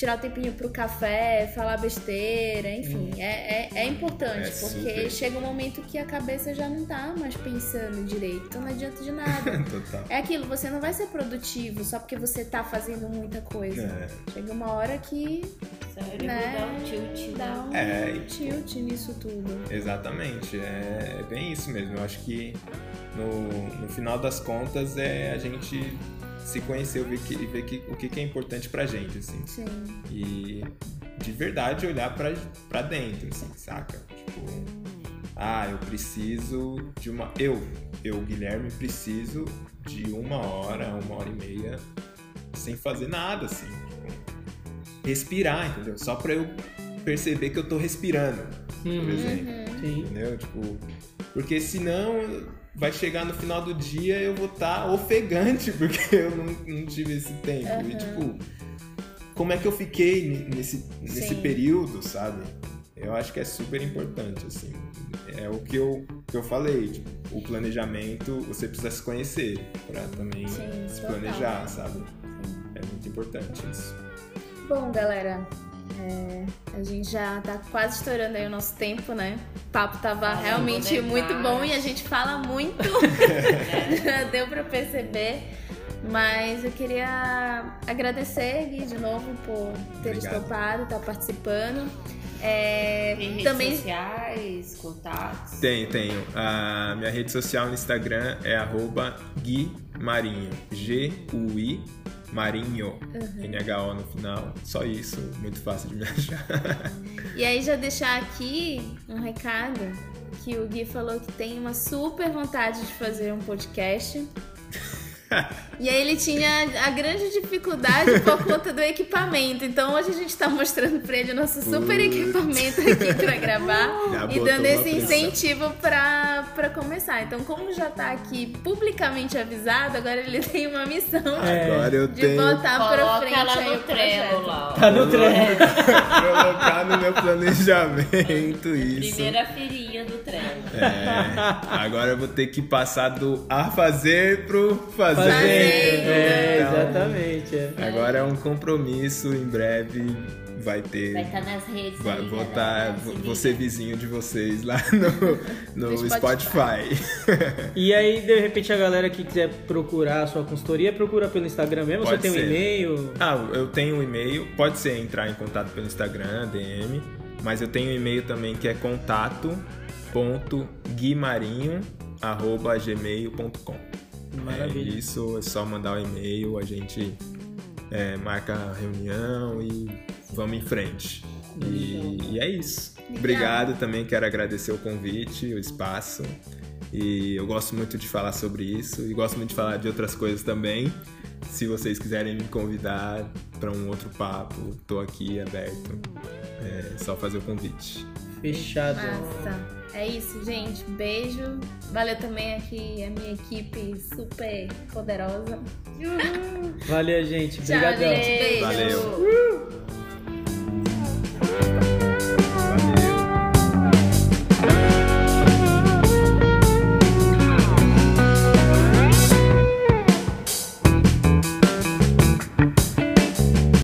Tirar o tempinho pro café, falar besteira, enfim, é, é, é importante, É porque super. chega um momento que a cabeça já não tá mais pensando direito, então não adianta de nada. Total. É aquilo, você não vai ser produtivo só porque você tá fazendo muita coisa. É. Chega uma hora que Sério, Né? dá um tilt, dá né? um É, e- tilt nisso tudo. Exatamente, é, é bem isso mesmo. Eu acho que no, no final das contas é a gente se conhecer ver que, e ver que, o que, que é importante pra gente, assim. Sim. E de verdade olhar pra, pra dentro, assim, saca? Tipo, ah, eu preciso de uma. Eu, eu, Guilherme, preciso de uma hora, uma hora e meia sem fazer nada, assim. Tipo, respirar, entendeu? Só pra eu perceber que eu tô respirando, por Uhum. exemplo. Sim. Entendeu? Tipo, porque senão vai chegar no final do dia eu vou estar ofegante porque eu não, não tive esse tempo. E tipo, como é que eu fiquei nesse, nesse Sim. período, sabe? Eu acho que é super importante, assim. É o que eu, que eu falei, tipo, o planejamento, você precisa se conhecer pra também Sim, se total. planejar, sabe? É muito importante isso. Bom, galera, é, a gente já tá quase estourando aí o nosso tempo, né? O papo tava Falando realmente demais. muito bom e a gente fala muito. Já Deu pra perceber. Mas eu queria agradecer, Gui, de novo por ter Obrigado. estopado, estar participando. É, Tem redes também sociais, contatos. Tenho, tenho. A minha rede social no Instagram é arroba Gui Marinho. G-U-I Marinho. N-H-O no final. Só isso. Muito fácil de me achar. E aí já deixar aqui um recado que o Gui falou que tem uma super vontade de fazer um podcast. E aí ele tinha a grande dificuldade por conta do equipamento. Então hoje a gente tá mostrando pra ele o nosso super Putz. equipamento aqui pra gravar Já e dando esse incentivo pra, pra começar. Então, como já tá aqui publicamente avisado, agora ele tem uma missão É. Agora eu de tenho que botar pra Coloca frente ela aí no o trelo lá. ó. Tá no trem. colocar no meu planejamento isso. Primeira filhinha do trem. É, agora eu vou ter que passar do a fazer pro fazer. Fazer. É, Então, exatamente. é. Agora é um compromisso, em breve vai ter. Vai estar nas redes Vai, aí, tá, ser vizinho de vocês lá no, no No Spotify. E aí, de repente, a galera que quiser procurar a sua consultoria, procura pelo Instagram mesmo? Pode Você tem um e-mail? ah, eu tenho um e-mail, pode ser entrar em contato pelo Instagram, DM, mas eu tenho um e-mail também que é contato.guimarinho.gmail.com. Maravilha. É isso, é só mandar o e-mail, a gente é, marca a reunião e vamos em frente. E, e é isso. Obrigado também, quero agradecer o convite, o espaço. E eu gosto muito de falar sobre isso e gosto muito de falar de outras coisas também. Se vocês quiserem me convidar para um outro papo, tô aqui aberto. É só fazer o convite. Fechado. Massa. É isso, gente. Beijo. Valeu também aqui a minha equipe super poderosa. Valeu, gente. Obrigadão. Tchau, gente. Beijo. Valeu.